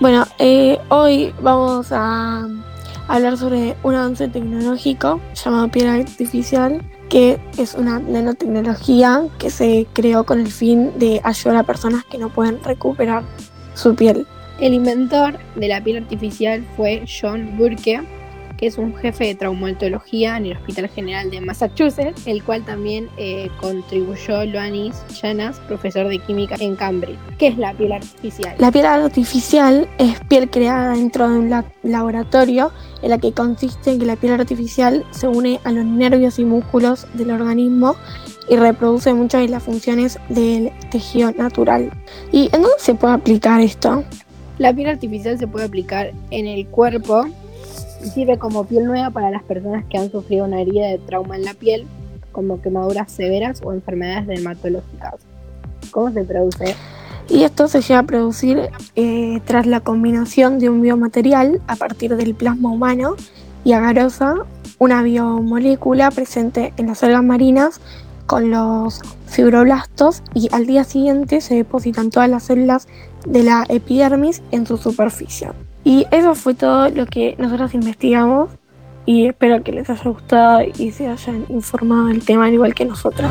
Bueno, eh, hoy vamos a hablar sobre un avance tecnológico llamado piel artificial, que es una nanotecnología que se creó con el fin de ayudar a personas que no pueden recuperar su piel. El inventor de la piel artificial fue John Burke, que es un jefe de traumatología en el Hospital General de Massachusetts, el cual también eh, contribuyó Loanis Llanas, profesor de química en Cambridge. ¿Qué es la piel artificial? La piel artificial es piel creada dentro de un laboratorio en la que consiste en que la piel artificial se une a los nervios y músculos del organismo y reproduce muchas de las funciones del tejido natural. ¿Y en dónde se puede aplicar esto? La piel artificial se puede aplicar en el cuerpo sirve como piel nueva para las personas que han sufrido una herida de trauma en la piel, como quemaduras severas o enfermedades dermatológicas. ¿Cómo se produce? Y esto se llega a producir eh, tras la combinación de un biomaterial a partir del plasma humano y agarosa, una biomolécula presente en las algas marinas con los fibroblastos y al día siguiente se depositan todas las células de la epidermis en su superficie. Y eso fue todo lo que nosotros investigamos y espero que les haya gustado y se hayan informado del tema al igual que nosotros.